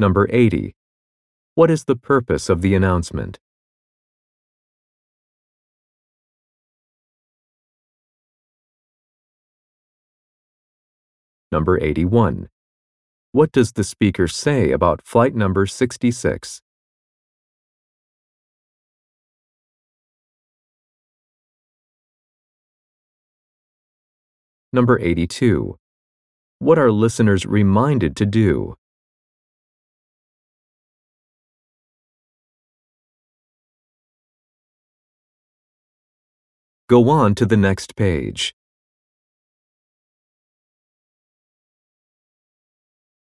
Number 80. What is the purpose of the announcement? Number 81. What does the speaker say about flight number 66? Number 82. What are listeners reminded to do? Go on to the next page.